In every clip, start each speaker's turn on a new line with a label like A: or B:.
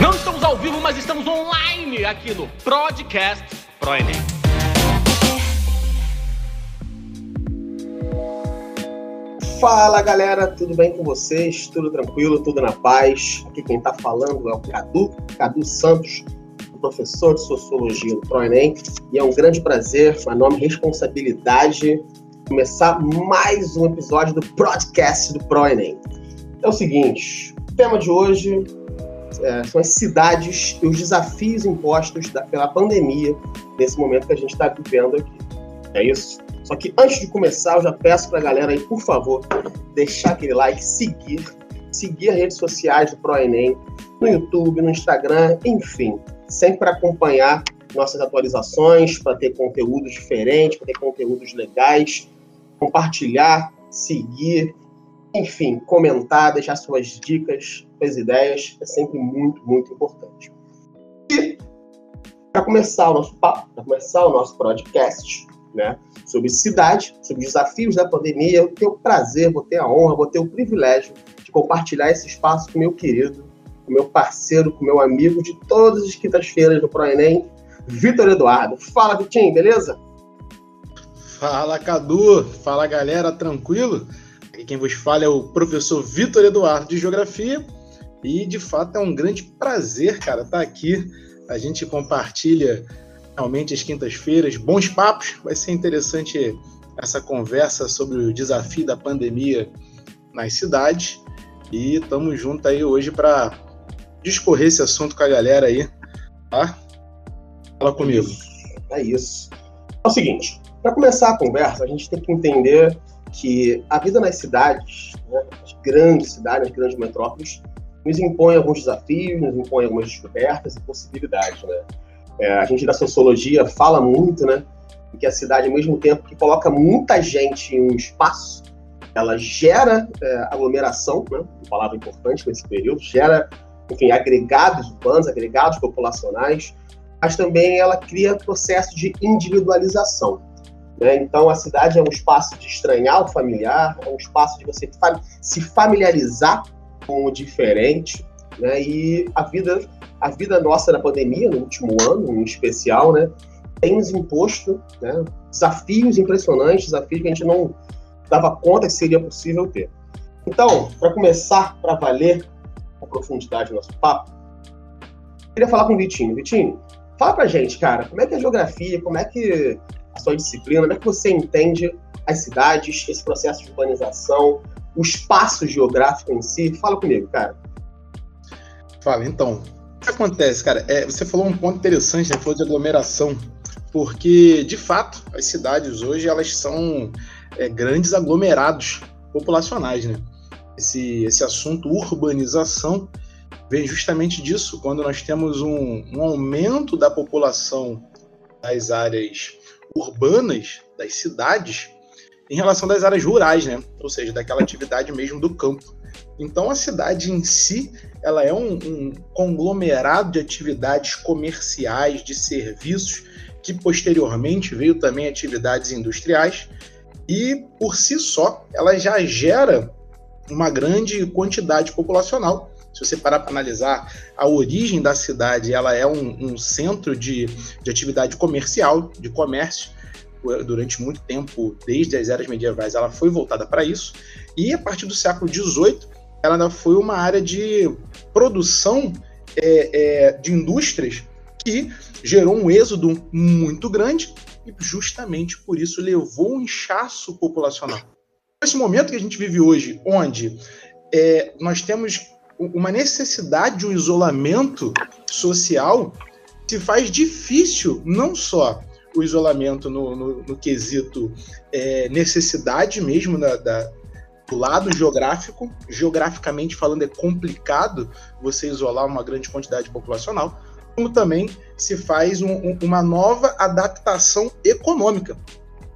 A: Não estamos ao vivo, mas estamos online aqui no Podcast Pro Enem.
B: Fala galera, tudo bem com vocês? Tudo tranquilo, tudo na paz? Aqui quem tá falando é o Cadu, Cadu Santos, professor de Sociologia do ProEnem, e é um grande prazer, uma enorme responsabilidade começar mais um episódio do podcast do ProEnem. É o seguinte, o tema de hoje é, são as cidades e os desafios impostos da, pela pandemia nesse momento que a gente está vivendo aqui. É isso? Só que antes de começar, eu já peço para a galera aí, por favor, deixar aquele like, seguir, seguir as redes sociais do ProEnem, no YouTube, no Instagram, enfim, sempre para acompanhar nossas atualizações, para ter conteúdos diferentes, para ter conteúdos legais, compartilhar, seguir, enfim, comentar, deixar suas dicas, suas ideias, é sempre muito, muito importante. E para começar o nosso papo, para começar o nosso podcast, né, sobre cidade, sobre desafios da pandemia, eu tenho o prazer, vou ter a honra, vou ter o privilégio de compartilhar esse espaço com meu querido, com meu parceiro, com meu amigo de todas as quintas-feiras do ProEnem, Vitor Eduardo. Fala, Vitinho, beleza?
C: Fala, Cadu. Fala, galera, tranquilo? Aqui quem vos fala é o professor Vitor Eduardo de Geografia e, de fato, é um grande prazer, cara, estar aqui. A gente compartilha realmente as quintas-feiras, bons papos. Vai ser interessante essa conversa sobre o desafio da pandemia nas cidades. E estamos juntos aí hoje para discorrer esse assunto com a galera aí, tá? Fala comigo.
B: É isso. É o seguinte, para começar a conversa, a gente tem que entender que a vida nas cidades, né, as grandes cidades, as grandes metrópoles, nos impõe alguns desafios, nos impõe algumas descobertas e possibilidades, né? É, a gente da sociologia fala muito, né, que a cidade, ao mesmo tempo que coloca muita gente em um espaço, ela gera é, aglomeração, né, uma palavra importante nesse período, gera enfim, agregados urbanos, agregados populacionais, mas também ela cria processo de individualização. Né? Então, a cidade é um espaço de estranhar o familiar, é um espaço de você se familiarizar com o diferente, né? e a vida, a vida nossa na pandemia, no último ano em especial, né? tem nos imposto né? desafios impressionantes, desafios que a gente não dava conta que seria possível ter. Então, para começar, para valer, com profundidade no nosso papo, queria falar com o Vitinho. Vitinho, fala pra gente, cara, como é que é a geografia, como é que a sua disciplina, como é que você entende as cidades, esse processo de urbanização, o espaço geográfico em si? Fala comigo, cara.
C: Fala, então. O que acontece, cara? É, você falou um ponto interessante, né? Falou de aglomeração, porque, de fato, as cidades hoje, elas são é, grandes aglomerados populacionais, né? esse, esse assunto urbanização vem justamente disso, quando nós temos um, um aumento da população das áreas urbanas, das cidades, em relação das áreas rurais, né? Ou seja, daquela atividade mesmo do campo. Então a cidade em si, ela é um, um conglomerado de atividades comerciais, de serviços, que posteriormente veio também atividades industriais, e por si só ela já gera uma grande quantidade populacional. Se você parar para analisar a origem da cidade, ela é um, um centro de, de atividade comercial, de comércio. Durante muito tempo, desde as eras medievais, ela foi voltada para isso. E a partir do século XVIII, ela ainda foi uma área de produção é, é, de indústrias que gerou um êxodo muito grande e justamente por isso levou um inchaço populacional. Esse momento que a gente vive hoje, onde é, nós temos uma necessidade de um isolamento social, se faz difícil não só o isolamento no, no, no quesito é, necessidade mesmo da, da, do lado geográfico, geograficamente falando, é complicado você isolar uma grande quantidade populacional, como também se faz um, um, uma nova adaptação econômica.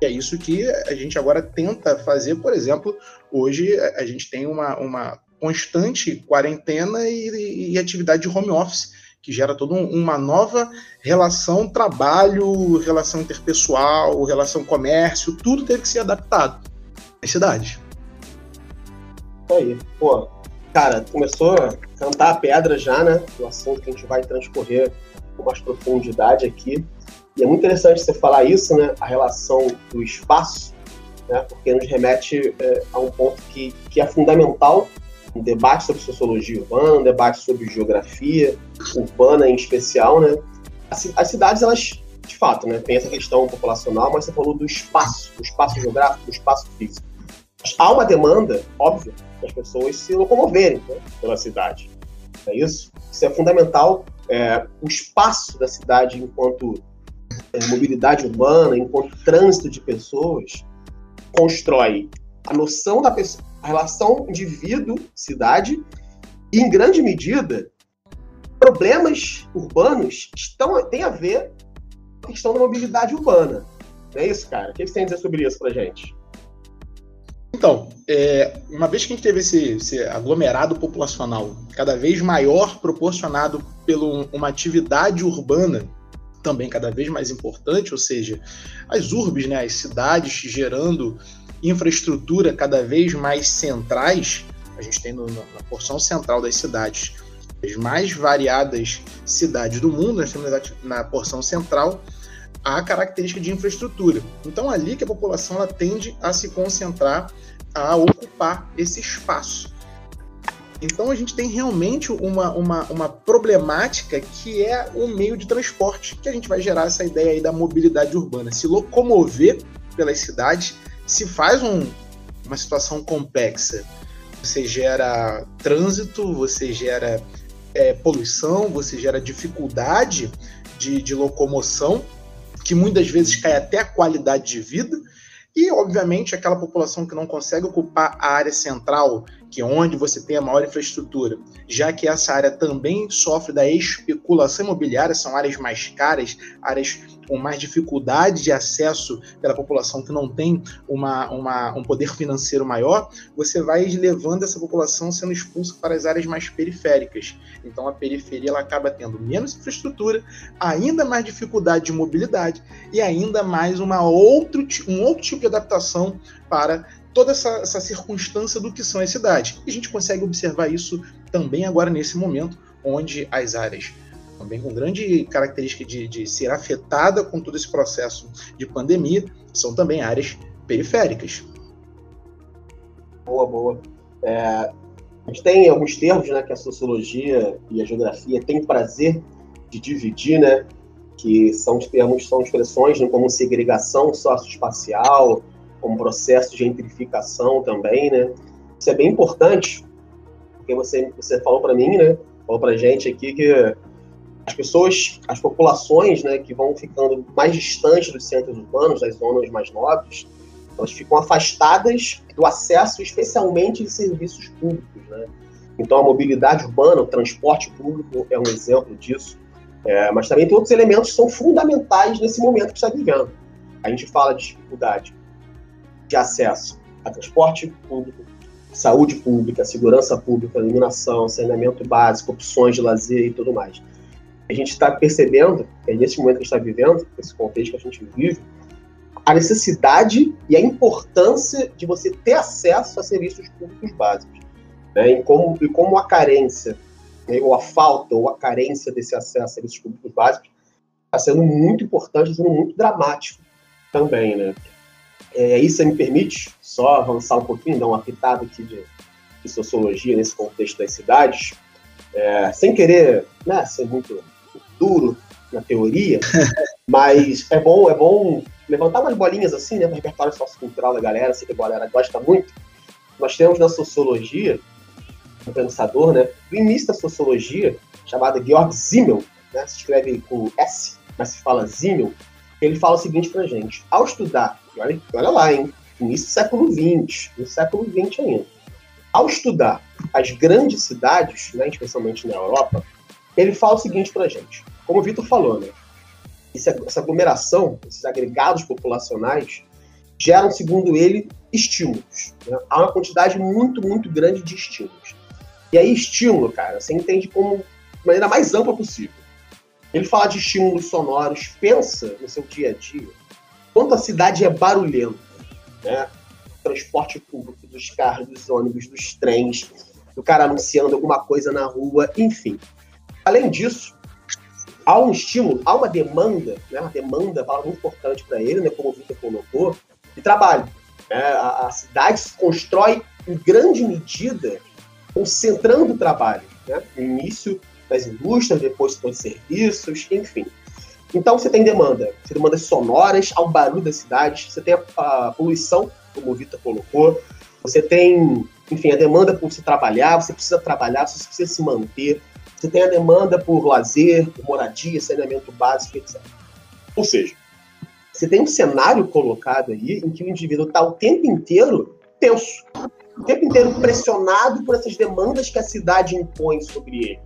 C: É isso que a gente agora tenta fazer, por exemplo, hoje a gente tem uma, uma constante quarentena e, e atividade de home office, que gera toda um, uma nova relação trabalho, relação interpessoal, relação comércio, tudo teve que ser adaptado às cidades.
B: Aí. Pô, Cara, começou a cantar a pedra já, né? O assunto que a gente vai transcorrer com mais profundidade aqui. E é muito interessante você falar isso, né? A relação do espaço, né? Porque nos remete é, a um ponto que, que é fundamental um debate sobre sociologia urbana, um debate sobre geografia urbana em especial, né? As, cidades, elas, de fato, né, tem essa questão populacional, mas você falou do espaço, do espaço geográfico, do espaço físico. Há uma demanda, óbvio, das pessoas se locomoverem né, pela cidade. É isso? Isso é fundamental. É, o espaço da cidade enquanto é, mobilidade urbana, enquanto trânsito de pessoas, constrói a noção da pessoa, a relação indivíduo-cidade, e em grande medida, problemas urbanos estão, têm a ver com a questão da mobilidade urbana. Não é isso, cara? O que você tem a dizer sobre isso pra gente?
C: Então, é, uma vez que a gente teve esse, esse, aglomerado populacional cada vez maior, proporcionado por uma atividade urbana também cada vez mais importante, ou seja, as urbes, né, as cidades gerando infraestrutura cada vez mais centrais, a gente tem no, na porção central das cidades as mais variadas cidades do mundo, nós temos na porção central a característica de infraestrutura. Então, ali que a população ela tende a se concentrar, a ocupar esse espaço. Então, a gente tem realmente uma, uma, uma problemática que é o meio de transporte, que a gente vai gerar essa ideia aí da mobilidade urbana, se locomover pelas cidades se faz um, uma situação complexa, você gera trânsito, você gera é, poluição, você gera dificuldade de, de locomoção, que muitas vezes cai até a qualidade de vida, e, obviamente, aquela população que não consegue ocupar a área central, que é onde você tem a maior infraestrutura, já que essa área também sofre da especulação imobiliária, são áreas mais caras, áreas com mais dificuldade de acesso pela população que não tem uma, uma, um poder financeiro maior, você vai levando essa população sendo expulsa para as áreas mais periféricas. Então a periferia ela acaba tendo menos infraestrutura, ainda mais dificuldade de mobilidade e ainda mais uma outro, um outro tipo de adaptação para toda essa, essa circunstância do que são as cidades. E a gente consegue observar isso também agora nesse momento, onde as áreas também com grande característica de, de ser afetada com todo esse processo de pandemia, são também áreas periféricas.
B: Boa, boa. É, a gente tem alguns termos né, que a sociologia e a geografia têm prazer de dividir, né, que são termos, são expressões né, como segregação socioespacial, como processo de gentrificação também, né? Isso é bem importante, porque você, você falou para mim, né? Falou para gente aqui que as pessoas, as populações, né, que vão ficando mais distantes dos centros urbanos, das zonas mais nobres, elas ficam afastadas do acesso, especialmente de serviços públicos, né? Então, a mobilidade urbana, o transporte público é um exemplo disso. É, mas também tem outros elementos que são fundamentais nesse momento que está vivendo. A gente fala de dificuldade de acesso a transporte público, saúde pública, segurança pública, iluminação, saneamento básico, opções de lazer e tudo mais. A gente está percebendo, é nesse momento que a gente está vivendo, esse contexto que a gente vive, a necessidade e a importância de você ter acesso a serviços públicos básicos. Né? E, como, e como a carência, né? ou a falta, ou a carência desse acesso a serviços públicos básicos está sendo muito importante, está sendo muito dramático também, né? É, você me permite só avançar um pouquinho, dar uma pitada aqui de, de sociologia nesse contexto das cidades, é, sem querer né, ser muito duro na teoria, mas é bom, é bom levantar umas bolinhas assim, né, para o repertório sociocultural da galera, sei que a galera gosta muito. Nós temos na sociologia um pensador, né, do início da sociologia, chamado Georg Simmel, né, se escreve com S, mas se fala Simmel, ele fala o seguinte pra gente, ao estudar olha, olha lá, hein? Início do século XX, no século XX ainda. Ao estudar as grandes cidades, né, especialmente na Europa, ele fala o seguinte para a gente. Como o Vitor falou, né, essa aglomeração, esses agregados populacionais, geram, segundo ele, estímulos. Né? Há uma quantidade muito, muito grande de estímulos. E aí, estímulo, cara, você entende como de maneira mais ampla possível. Ele fala de estímulos sonoros, pensa no seu dia a dia, quanto a cidade é barulhenta, né? Transporte público, dos carros, dos ônibus, dos trens, do cara anunciando alguma coisa na rua, enfim. Além disso, há um estímulo, há uma demanda, né, uma demanda, palavra muito importante para ele, né, como o Victor colocou, de trabalho. Né? A, a, cidade se constrói em grande medida concentrando o trabalho, né? no início das indústrias, depois dos serviços, enfim. Então você tem demanda, você tem demandas sonoras ao barulho da cidade, você tem a, a poluição, como o Vitor colocou, você tem, enfim, a demanda por se trabalhar, você precisa trabalhar, você precisa se manter, você tem a demanda por lazer, por moradia, saneamento básico, etc. Ou seja, você tem um cenário colocado aí em que o indivíduo está o tempo inteiro tenso, o tempo inteiro pressionado por essas demandas que a cidade impõe sobre ele.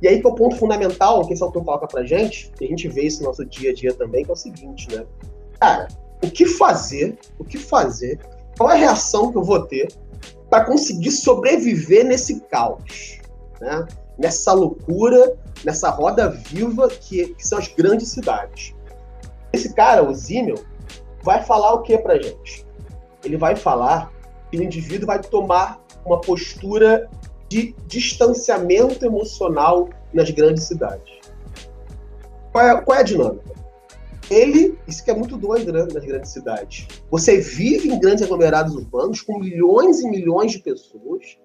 B: E aí que é o ponto fundamental que esse autor coloca pra gente, e a gente vê isso no nosso dia a dia também, que é o seguinte, né? Cara, o que fazer, o que fazer, qual é a reação que eu vou ter para conseguir sobreviver nesse caos, né? Nessa loucura, nessa roda viva que, que são as grandes cidades. Esse cara, o Zimmel, vai falar o que pra gente? Ele vai falar que o indivíduo vai tomar uma postura de distanciamento emocional nas grandes cidades. Qual é, qual é a dinâmica? Ele, isso que é muito doido né, nas grandes cidades. Você vive em grandes aglomerados urbanos com milhões e milhões de pessoas,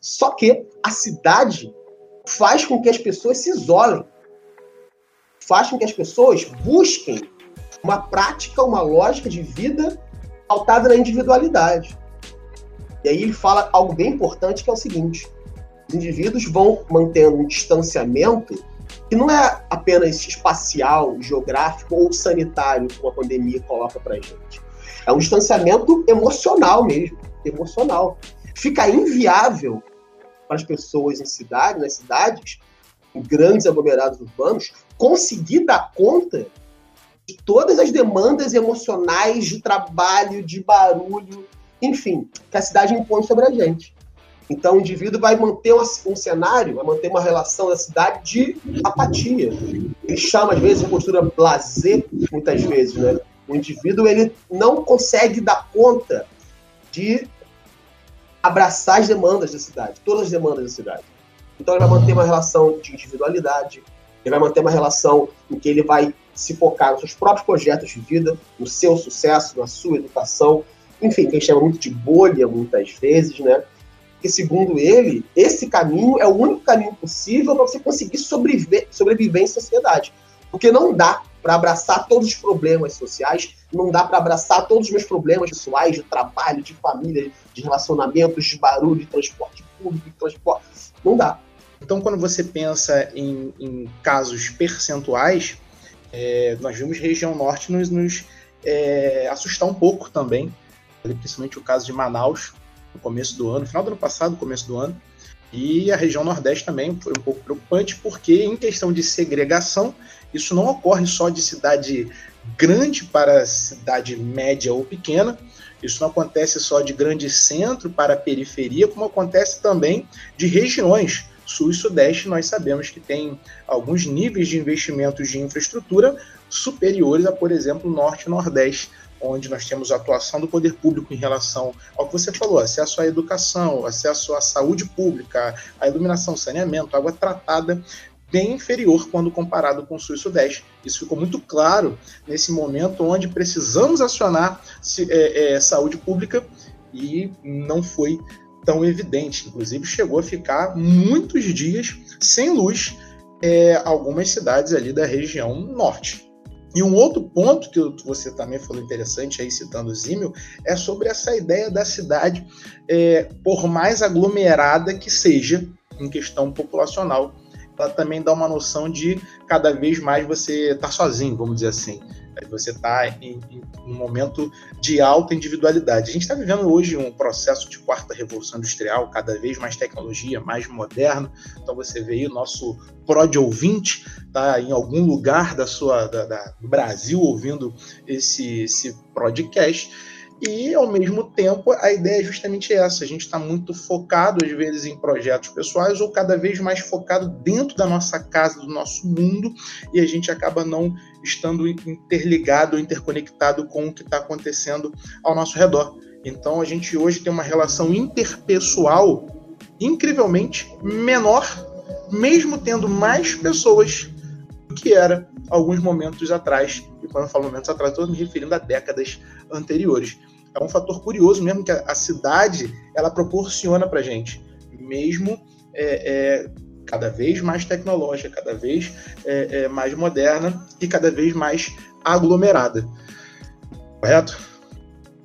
B: só que a cidade faz com que as pessoas se isolem, faz com que as pessoas busquem uma prática, uma lógica de vida pautada na individualidade. E aí ele fala algo bem importante que é o seguinte: os indivíduos vão mantendo um distanciamento que não é apenas espacial, geográfico ou sanitário, como a pandemia coloca para gente. É um distanciamento emocional mesmo, emocional. Fica inviável para as pessoas em cidade, nas cidades, em grandes aglomerados urbanos, conseguir dar conta de todas as demandas emocionais de trabalho, de barulho, enfim, que a cidade impõe sobre a gente. Então, o indivíduo vai manter um cenário, vai manter uma relação da cidade de apatia. Ele chama, às vezes, de postura blazer, muitas vezes, né? O indivíduo, ele não consegue dar conta de abraçar as demandas da cidade, todas as demandas da cidade. Então, ele vai manter uma relação de individualidade, ele vai manter uma relação em que ele vai se focar nos seus próprios projetos de vida, no seu sucesso, na sua educação, enfim, que a gente chama muito de bolha, muitas vezes, né? que, segundo ele, esse caminho é o único caminho possível para você conseguir sobreviver, sobreviver em sociedade. Porque não dá para abraçar todos os problemas sociais, não dá para abraçar todos os meus problemas pessoais, de trabalho, de família, de relacionamentos, de barulho, de transporte público, de transporte. Não dá.
C: Então, quando você pensa em, em casos percentuais, é, nós vimos região norte nos, nos é, assustar um pouco também, principalmente o caso de Manaus, no começo do ano, final do ano passado, começo do ano. E a região Nordeste também foi um pouco preocupante, porque em questão de segregação, isso não ocorre só de cidade grande para cidade média ou pequena, isso não acontece só de grande centro para periferia, como acontece também de regiões. Sul e Sudeste, nós sabemos que tem alguns níveis de investimentos de infraestrutura superiores a, por exemplo, Norte e Nordeste onde nós temos a atuação do poder público em relação ao que você falou, acesso à educação, acesso à saúde pública, à iluminação, saneamento, água tratada, bem inferior quando comparado com o Sul e Sudeste. Isso ficou muito claro nesse momento onde precisamos acionar é, é, saúde pública e não foi tão evidente. Inclusive, chegou a ficar muitos dias sem luz é, algumas cidades ali da região norte. E um outro ponto que você também falou interessante aí, citando o Zímio, é sobre essa ideia da cidade, é, por mais aglomerada que seja, em questão populacional, ela também dá uma noção de cada vez mais você estar tá sozinho, vamos dizer assim. Você está em, em, um momento de alta individualidade. A gente está vivendo hoje um processo de quarta revolução industrial, cada vez mais tecnologia, mais moderno. Então você vê aí o nosso prod ouvinte está em algum lugar da sua da, da, do Brasil ouvindo esse, esse podcast e, ao mesmo tempo, a ideia é justamente essa: a gente está muito focado, às vezes, em projetos pessoais ou cada vez mais focado dentro da nossa casa, do nosso mundo, e a gente acaba não estando interligado, interconectado com o que está acontecendo ao nosso redor. Então, a gente hoje tem uma relação interpessoal incrivelmente menor, mesmo tendo mais pessoas que era alguns momentos atrás. E quando eu falo momentos atrás, estou me referindo a décadas anteriores. É um fator curioso mesmo que a, cidade ela proporciona para gente, mesmo é, é, cada vez mais tecnológica, cada vez é, é, mais moderna e cada vez mais aglomerada. Correto?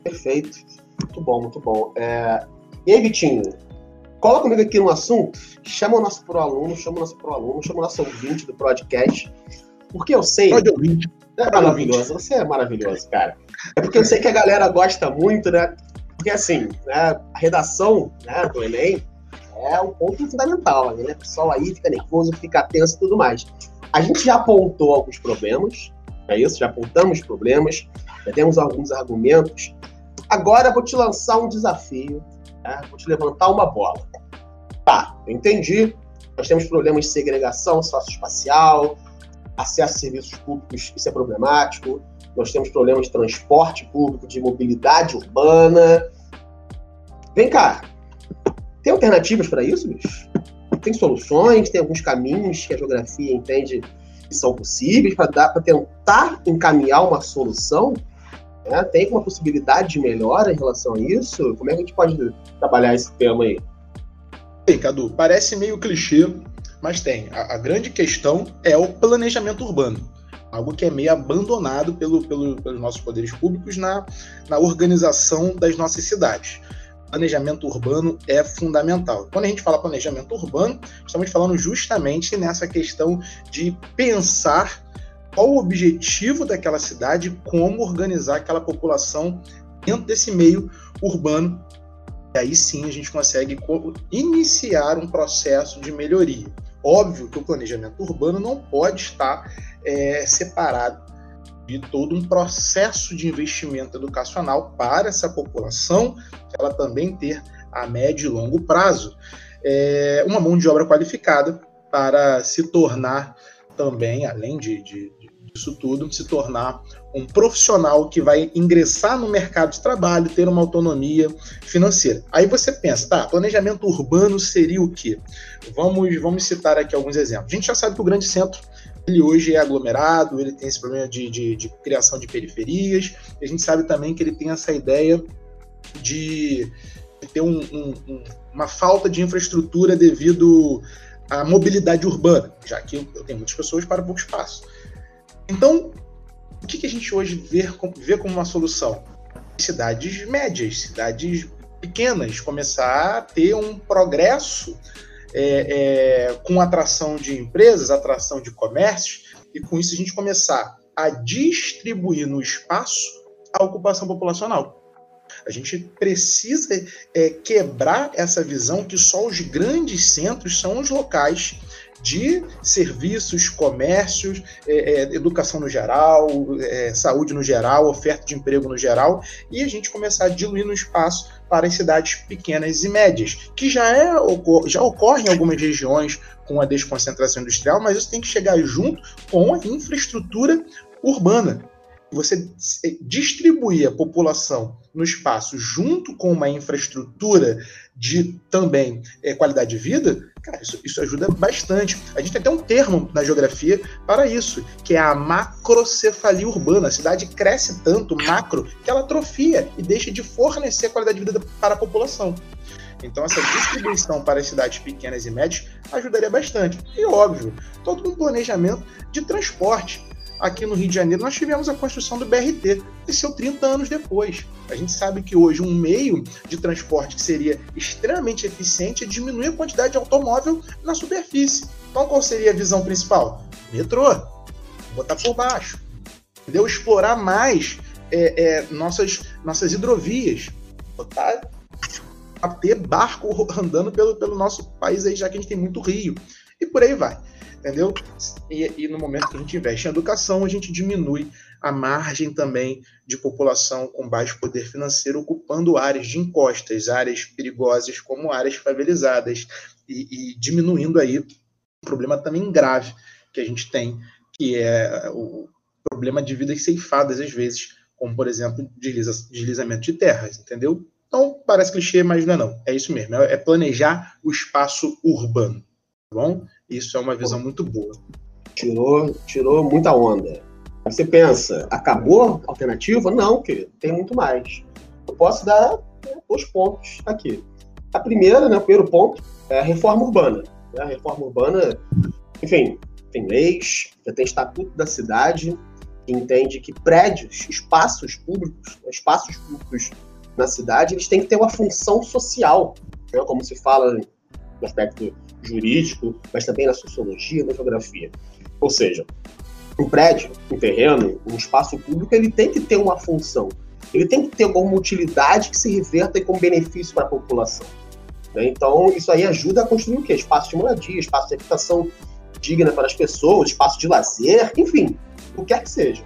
B: Perfeito. Muito bom, muito bom. É... E aí, Vitinho? Cola comigo aqui no assunto, chama o nosso pro-aluno, chama o nosso pro-aluno, chama o nosso ouvinte do podcast, porque eu sei...
C: Pode ouvir.
B: É maravilhoso, você é maravilhoso, cara. É porque eu sei que a galera gosta muito, né? Porque assim, né, a redação né, do Enem é um ponto fundamental, né? O pessoal aí fica nervoso, fica tenso e tudo mais. A gente já apontou alguns problemas, é isso? Já apontamos problemas, já temos alguns argumentos. Agora vou te lançar um desafio, né? vou te levantar uma bola. Tá, entendi. Nós temos problemas de segregação socioespacial, acesso a serviços públicos, isso é problemático. Nós temos problemas de transporte público, de mobilidade urbana. Vem cá, tem alternativas para isso, bicho? Tem soluções, tem alguns caminhos que a geografia entende que são possíveis para tentar encaminhar uma solução? Né? Tem uma possibilidade de melhora em relação a isso? Como é que a gente pode trabalhar esse tema aí?
C: Ei, Cadu, parece meio clichê, mas tem. A, a, grande questão é o planejamento urbano. Algo que é meio abandonado pelo, pelo, pelos nossos poderes públicos na, na organização das nossas cidades planejamento urbano é fundamental. Quando a gente fala planejamento urbano, estamos falando justamente nessa questão de pensar qual o objetivo daquela cidade, como organizar aquela população dentro desse meio urbano. E aí sim a gente consegue iniciar um processo de melhoria. Óbvio que o planejamento urbano não pode estar é, separado de todo um processo de investimento educacional para essa população, ela também ter a médio e longo prazo é, uma mão de obra qualificada para se tornar também, além de, de, disso tudo, se tornar um profissional que vai ingressar no mercado de trabalho, ter uma autonomia financeira. Aí você pensa, tá, planejamento urbano seria o quê? Vamos, vamos citar aqui alguns exemplos. A gente já sabe que o grande centro ele hoje é aglomerado, ele tem esse problema de, de, de criação de periferias, a gente sabe também que ele tem essa ideia de ter um, um, uma falta de infraestrutura devido à mobilidade urbana, já que eu tenho muitas pessoas para pouco espaço. Então, o que, que a gente hoje vê, vê como uma solução? Cidades médias, cidades pequenas, começar a ter um progresso é, é, com atração de empresas, atração de comércios, e com isso a gente começar a distribuir no espaço a ocupação populacional. A gente precisa é, quebrar essa visão que só os grandes centros são os locais de serviços, comércios, é, é, educação no geral, é, saúde no geral, oferta de emprego no geral, e a gente começar a diluir no espaço para as cidades pequenas e médias, que já, é, já ocorre em algumas regiões com a desconcentração industrial, mas isso tem que chegar junto com a infraestrutura urbana. Você distribuir a população no espaço junto com uma infraestrutura de também é, qualidade de vida, cara, isso, isso ajuda bastante. A gente tem até um termo na geografia para isso, que é a macrocefalia urbana. A cidade cresce tanto, macro, que ela atrofia e deixa de fornecer qualidade de vida para a população. Então, essa distribuição para as cidades pequenas e médias ajudaria bastante. E, óbvio, todo um planejamento de transporte aqui no Rio de Janeiro, nós tivemos a construção do BRT, desceu 30 anos depois. A gente sabe que hoje um meio de transporte que seria extremamente eficiente é diminuir a quantidade de automóvel na superfície. Então, qual seria a visão principal? Metrô. Botar por baixo. Entendeu? Explorar mais é, é, nossas, nossas hidrovias. Botar a ter barco andando pelo, pelo nosso país aí, já que a gente tem muito rio. E por aí vai entendeu? E, e, no momento que a gente investe em educação, a gente diminui a margem também de população com baixo poder financeiro ocupando áreas de encostas, áreas perigosas como áreas favelizadas e, e diminuindo aí um problema também grave que a gente tem, que é o problema de vidas ceifadas às vezes, como por exemplo desliza, deslizamento de terras, entendeu? Então, parece clichê, mas não é não. É isso mesmo, é planejar o espaço urbano, tá bom? Isso é uma visão muito boa.
B: Tirou, tirou muita onda. Você pensa, acabou a alternativa? Não, querido, tem muito mais. Eu posso dar né, dois pontos aqui. A primeira, né, o primeiro ponto, é a reforma urbana. Né? A reforma urbana, enfim, tem leis, já tem estatuto da cidade, que entende que prédios, espaços públicos, espaços públicos na cidade, eles têm que ter uma função social, né? como se fala no aspecto jurídico, mas também na sociologia, na geografia. Ou seja, um prédio, um terreno, um espaço público, ele tem que ter uma função. Ele tem que ter alguma utilidade que se reverta com benefício para a população. Né? Então, isso aí ajuda a construir o quê? Espaço de moradia, espaço de habitação digna para as pessoas, espaço de lazer, enfim, o que quer que seja.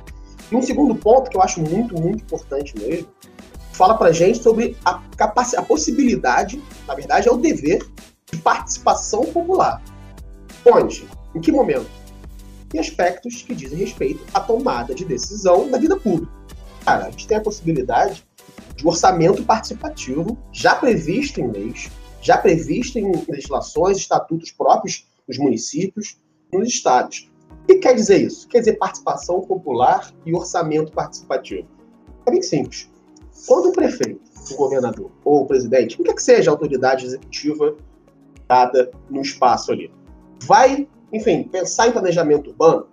B: E um segundo ponto que eu acho muito, muito importante mesmo, fala para gente sobre a, a possibilidade, na verdade, é o dever de participação popular. Onde? Em que momento? Em aspectos que dizem respeito à tomada de decisão da vida pública. Cara, a gente tem a possibilidade de orçamento participativo já previsto em leis, já previsto em legislações, estatutos próprios dos municípios, nos estados. O que quer dizer isso? Quer dizer participação popular e orçamento participativo. É bem simples. Quando o prefeito, o governador ou o presidente, o que, é que seja a autoridade executiva dada no espaço ali, vai, enfim, pensar em planejamento urbano,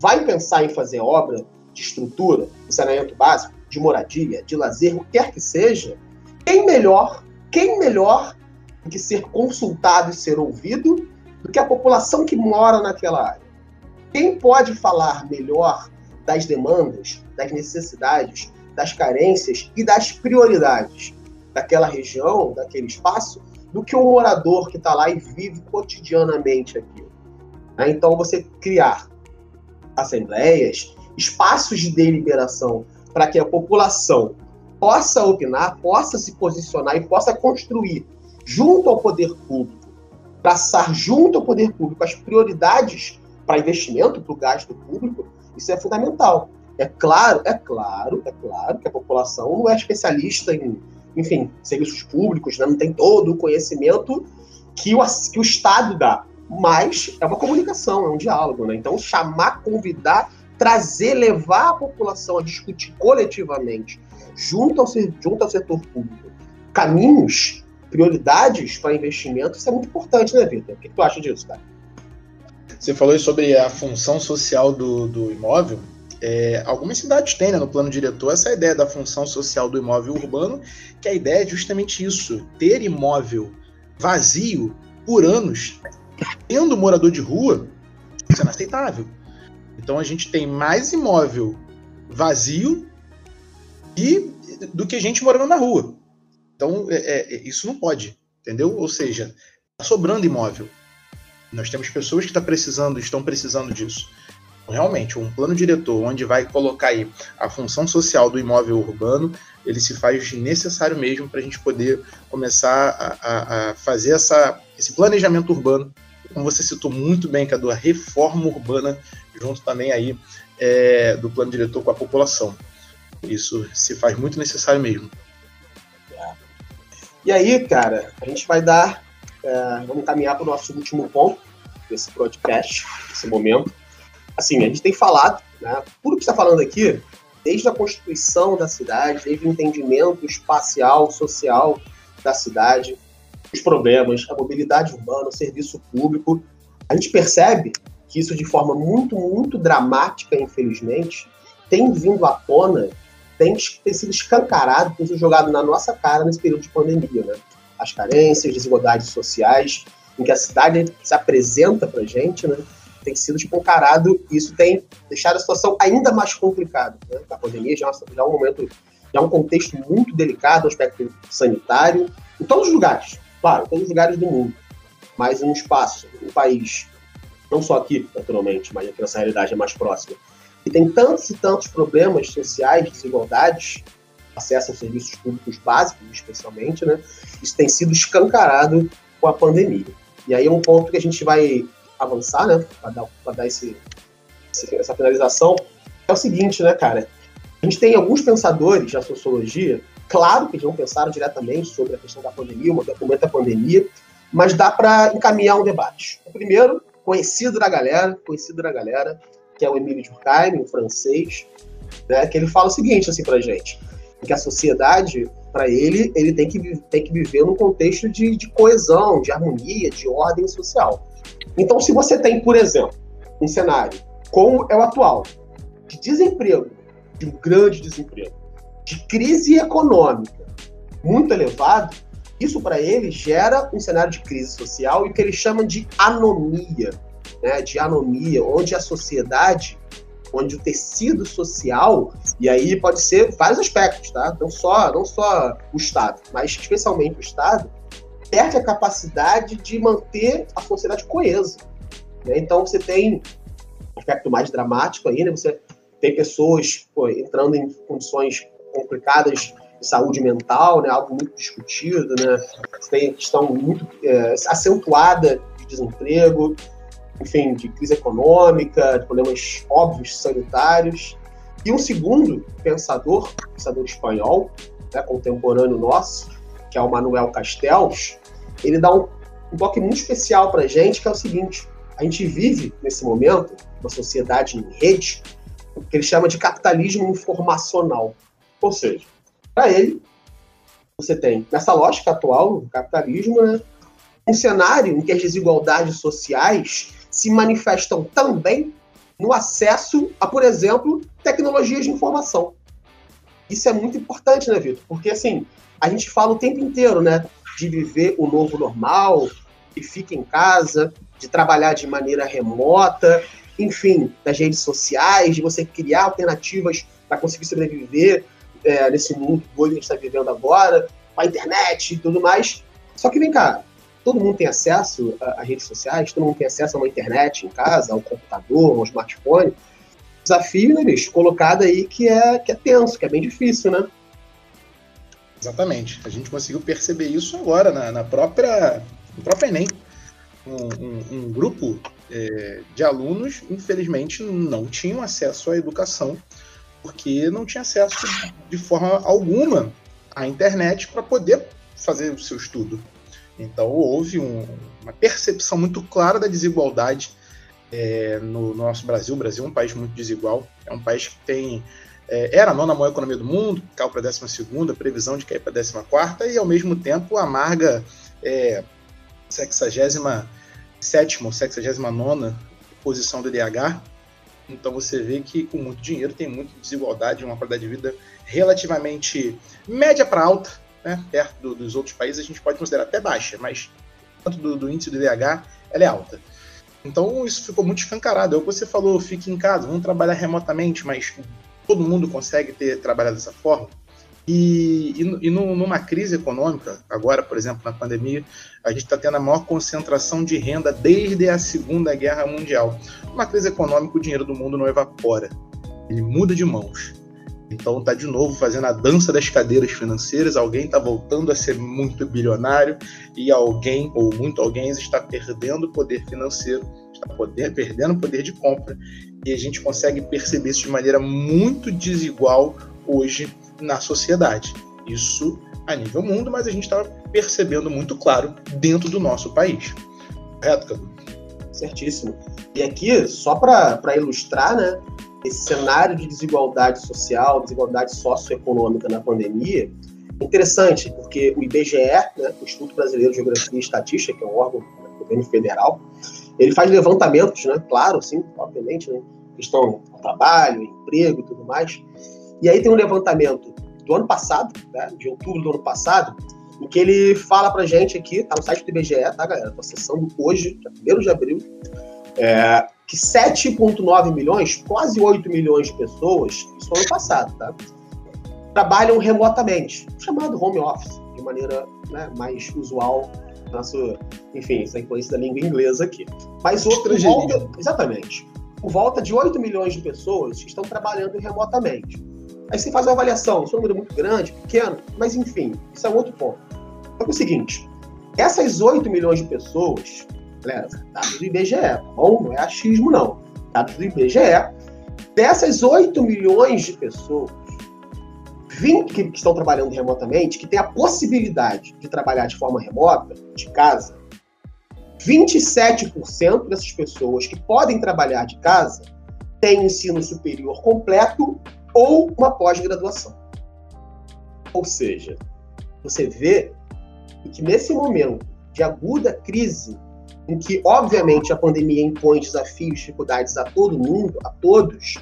B: vai pensar em fazer obra de estrutura, de saneamento básico, de moradia, de lazer, o que quer que seja, quem melhor, quem melhor do que ser consultado e ser ouvido do que a população que mora naquela área? Quem pode falar melhor das demandas, das necessidades, das carências e das prioridades daquela região, daquele espaço, do que o morador que está lá e vive cotidianamente aquilo. Né? Então, você criar assembleias, espaços de deliberação para que a população possa opinar, possa se posicionar e possa construir junto ao poder público, traçar junto ao poder público as prioridades para investimento, para o gasto público, isso é fundamental. É claro, é claro, é claro que a população não é especialista em, enfim, serviços públicos, né? não tem todo o conhecimento que o, que o Estado dá. Mas é uma comunicação, é um diálogo, né? Então, chamar, convidar, trazer, levar a população a discutir coletivamente, junto ao, junto ao setor público, caminhos, prioridades para investimento, isso é muito importante, né, Vitor? O que tu acha disso, cara?
C: Você falou sobre a função social do, do imóvel. É, algumas cidades têm né, no plano diretor essa ideia da função social do imóvel urbano, que a ideia é justamente isso: ter imóvel vazio por anos, tendo morador de rua, isso é inaceitável. Então a gente tem mais imóvel vazio e, do que gente morando na rua. Então é, é, isso não pode, entendeu? Ou seja, está sobrando imóvel. Nós temos pessoas que tá precisando, estão precisando disso. Realmente, um plano diretor onde vai colocar aí a função social do imóvel urbano, ele se faz necessário mesmo para a gente poder começar a, a, a, fazer essa, esse planejamento urbano, como você citou muito bem, que é da reforma urbana, junto também aí é, do plano diretor com a população. Isso se faz muito necessário mesmo.
B: E aí, cara, a gente vai dar, é, vamos caminhar para o nosso último ponto, desse podcast, nesse momento. Assim, a gente tem falado, né, tudo que está falando aqui, desde a constituição da cidade, desde o entendimento espacial, social da cidade, os problemas, a mobilidade urbana, o serviço público, a gente percebe que isso de forma muito, muito dramática, infelizmente, tem vindo à tona, tem, tem sido escancarado, tem sido jogado na nossa cara nesse período de pandemia, né? As carências, desigualdades sociais, em que a cidade se apresenta para gente, né, tem sido escancarado e isso tem deixado a situação ainda mais complicada. Né? A pandemia já, é um momento, já é um contexto muito delicado no aspecto sanitário, em todos os lugares, claro, em todos os lugares do mundo, mas em um espaço, um país, não só aqui, naturalmente, mas aqui nessa realidade é mais próxima, e tem tantos e tantos problemas sociais, desigualdades, acesso aos serviços públicos básicos, especialmente, né? Isso tem sido escancarado com a pandemia. E aí é um ponto que a gente vai avançar, né, para dar, dar esse, essa finalização, é o seguinte, né, cara? A gente tem alguns pensadores da sociologia Claro que eles não pensaram diretamente sobre a questão da pandemia, o momento da pandemia, mas dá para encaminhar um debate. O primeiro, conhecido da galera, conhecido da galera, que é o Emílio Durkheim, um francês, né, que ele fala o seguinte assim para gente, que a sociedade, para ele, ele tem que, tem que viver num contexto de, de coesão, de harmonia, de ordem social. Então, se você tem, por exemplo, um cenário como é o atual, de desemprego, de um grande desemprego, de crise econômica muito elevado, isso para ele gera um cenário de crise social e o que ele chama de anomia, né, de anomia, onde a sociedade, onde o tecido social, e aí pode ser vários aspectos, tá? Não só, não só o Estado, mas especialmente o Estado, perde a capacidade de manter a sociedade coesa. Né? Então você tem um aspecto mais dramático aí, né? Você tem pessoas pô, entrando em condições complicadas de saúde mental, né? Algo muito discutido, né? Você tem questão muito é, acentuada de desemprego, enfim, de crise econômica, de problemas óbvios sanitários. E um segundo pensador, pensador espanhol, né, contemporâneo nosso, que é o Manuel Castells, ele dá um, um toque muito especial para a gente, que é o seguinte: a gente vive nesse momento uma sociedade em rede, que ele chama de capitalismo informacional. Ou seja, para ele, você tem, nessa lógica atual do capitalismo, né, um cenário em que as desigualdades sociais se manifestam também no acesso a, por exemplo, tecnologias de informação. Isso é muito importante, né, Vitor? Porque, assim, a gente fala o tempo inteiro, né, de viver o novo normal, que fica em casa, de trabalhar de maneira remota, enfim, das redes sociais, de você criar alternativas para conseguir sobreviver é, nesse mundo que a gente está vivendo agora, com a internet e tudo mais. Só que vem cá, todo mundo tem acesso às redes sociais, todo mundo tem acesso a uma internet em casa, ao computador, ao smartphone. Desafio, né, bicho, colocado aí que é, que é tenso, que é bem difícil, né?
C: Exatamente. A gente conseguiu perceber isso agora na, na própria, no próprio Enem. Um, um, um grupo é, de alunos, infelizmente, não tinham acesso à educação, porque não tinha acesso de forma alguma à internet para poder fazer o seu estudo. Então houve um, uma percepção muito clara da desigualdade é, no, no, nosso Brasil. O Brasil é um país muito desigual, é um país que tem. É, era a nona maior economia do mundo, caiu para a décima segunda, previsão de cair para a décima quarta, e ao mesmo tempo amarga é, 67 ou 69 posição do IDH. Então você vê que com muito dinheiro tem muita desigualdade, uma qualidade de vida relativamente média para alta, né, perto do, dos outros países, a gente pode considerar até baixa, mas tanto do, do índice do IDH, ela é alta. Então isso ficou muito escancarado. É o que você falou, fique em casa, vamos trabalhar remotamente, mas todo mundo consegue ter trabalhado dessa forma. E, e, e numa crise econômica, agora, por exemplo, na pandemia, a gente está tendo a maior concentração de renda desde a Segunda Guerra Mundial. Numa crise econômica, o dinheiro do mundo não evapora, ele muda de mãos. Então tá de novo fazendo a dança das cadeiras financeiras, alguém está voltando a ser muito bilionário e alguém, ou muito alguém, está perdendo poder financeiro, está poder, perdendo poder de compra, e a gente consegue perceber isso de maneira muito desigual hoje na sociedade. Isso a nível mundo, mas a gente está percebendo muito claro dentro do nosso país. Correto, Cadu?
B: Certíssimo. E aqui, só para ilustrar, né? Esse cenário de desigualdade social, desigualdade socioeconômica na pandemia, interessante, porque o IBGE, né, o Instituto Brasileiro de Geografia e Estatística, que é um órgão do governo federal, ele faz levantamentos, né, claro, sim, obviamente, né, questão do trabalho, emprego e tudo mais. E aí tem um levantamento do ano passado, né, de outubro do ano passado, em que ele fala pra gente aqui, tá no site do IBGE, tá, galera? Tô acessando hoje, dia 1 de abril, é, que 7,9 milhões, quase 8 milhões de pessoas, isso ano passado, tá? Trabalham remotamente, chamado home office, de maneira né, mais usual, nosso, enfim, essa influência da língua inglesa aqui. Mas outro volta, exatamente, por volta de 8 milhões de pessoas estão trabalhando remotamente. Aí você faz uma avaliação, isso é um número muito grande, pequeno, mas enfim, isso é um outro ponto. Então é o seguinte, essas 8 milhões de pessoas galera, dados do IBGE, tá bom? Não é achismo, não. Dados do IBGE. Dessas 8 milhões de pessoas, 20 que estão trabalhando remotamente, que têm a possibilidade de trabalhar de forma remota, de casa, 27% dessas pessoas que podem trabalhar de casa têm ensino superior completo ou uma pós-graduação. Ou seja, você vê que nesse momento de aguda crise, em que obviamente a pandemia impõe desafios, dificuldades a todo mundo, a todos,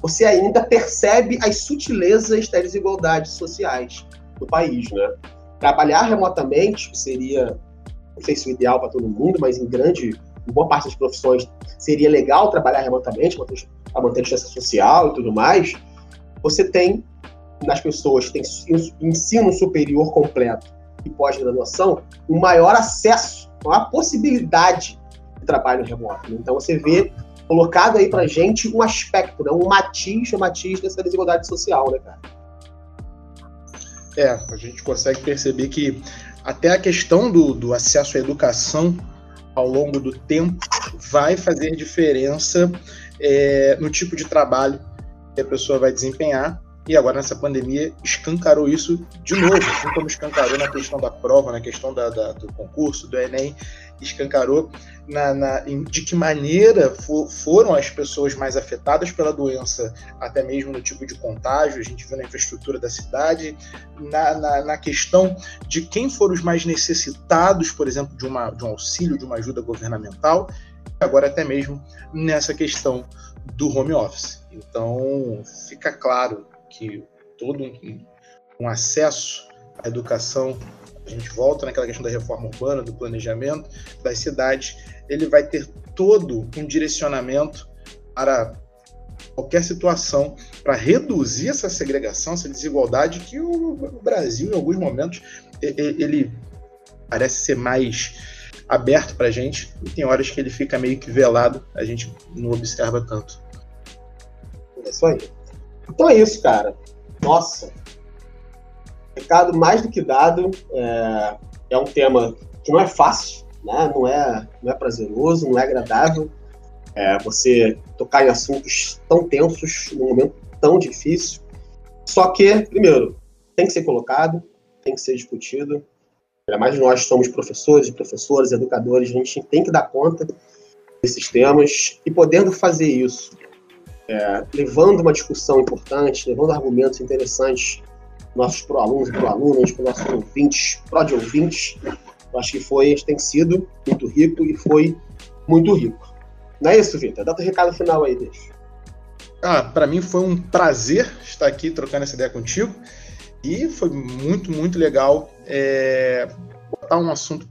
B: você ainda percebe as sutilezas das desigualdades sociais do país, né? Trabalhar remotamente seria, não sei se o ideal para todo mundo, mas em grande, em boa parte das profissões seria legal trabalhar remotamente para manter a distância social e tudo mais. Você tem nas pessoas que têm ensino superior completo e pós-graduação um maior acesso, uma possibilidade de trabalho remoto. Então você vê colocado aí pra gente um aspecto, né? um matiz, um matiz dessa desigualdade social, né, cara?
C: É, a gente consegue perceber que até a questão do, do acesso à educação ao longo do tempo vai fazer diferença é, no tipo de trabalho que a pessoa vai desempenhar e agora nessa pandemia escancarou isso de novo, assim como escancarou na questão da prova, na questão da, da, do concurso, do Enem, escancarou na, na, de que maneira for, foram as pessoas mais afetadas pela doença, até mesmo no tipo de contágio, a gente viu na infraestrutura da cidade, na, na, na questão de quem foram os mais necessitados, por exemplo, de, uma, de um auxílio, de uma ajuda governamental, agora até mesmo nessa questão do home office. Então, fica claro que todo um, acesso à educação, a gente volta naquela questão da reforma urbana, do planejamento das cidades, ele vai ter todo um direcionamento para qualquer situação para reduzir essa segregação, essa desigualdade que o, Brasil, em alguns momentos, ele parece ser mais aberto para a gente e tem horas que ele fica meio que velado, a gente não observa tanto.
B: É isso aí. Então é isso, cara. Nossa. Recado mais do que dado. É, é um tema que não é fácil, né? não, é, não é prazeroso, não é agradável. É, você tocar em assuntos tão tensos num momento tão difícil. Só que, primeiro, tem que ser colocado, tem que ser discutido. Ainda mais nós somos professores, professoras, educadores, a gente tem que dar conta desses temas e podendo fazer isso é, levando uma discussão importante, levando argumentos interessantes nossos pro-alunos e pro-alunas, para nossos ouvintes, pró-de-ouvintes. Eu acho que foi, tem sido muito rico e foi muito rico. Não é isso, Vitor? Dá teu recado final aí, deixa.
C: Ah, para mim foi um prazer estar aqui trocando essa ideia contigo e foi muito, muito legal é, botar um assunto,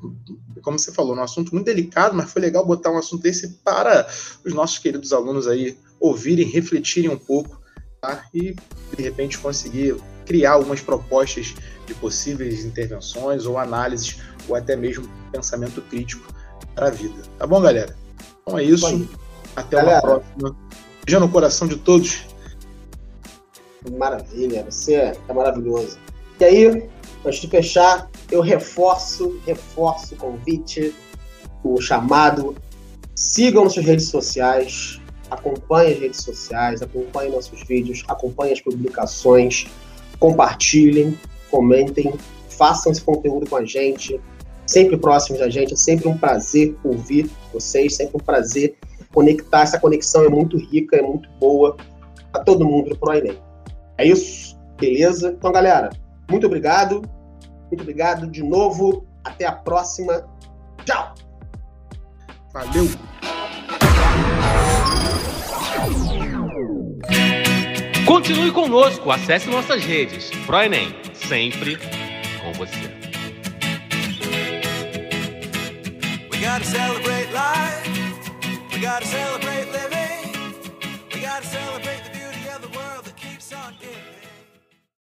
C: como você falou, um assunto muito delicado, mas foi legal botar um assunto desse para os nossos queridos alunos aí ouvirem, refletirem um pouco tá? e, de repente, conseguir criar algumas propostas de possíveis intervenções ou análises ou até mesmo pensamento crítico para a vida. Tá bom, galera? Então é isso. Até galera. uma próxima. Beijo no coração de todos.
B: Maravilha, você é maravilhoso. E aí, antes de fechar, eu reforço, reforço o convite, o chamado. Sigam nossas redes sociais, acompanhe as redes sociais, acompanhe nossos vídeos, acompanhe as publicações, compartilhem, comentem, façam esse conteúdo com a gente, sempre próximos da gente. É sempre um prazer ouvir vocês, sempre um prazer conectar. Essa conexão é muito rica, é muito boa para todo mundo do ProEnem. É isso, beleza? Então, galera, muito obrigado. Muito obrigado de novo. Até a próxima. Tchau!
C: Valeu!
A: Continue conosco, acesse nossas redes. ProEnem, sempre com você. We gotta celebrate life. We gotta celebrate living. We gotta celebrate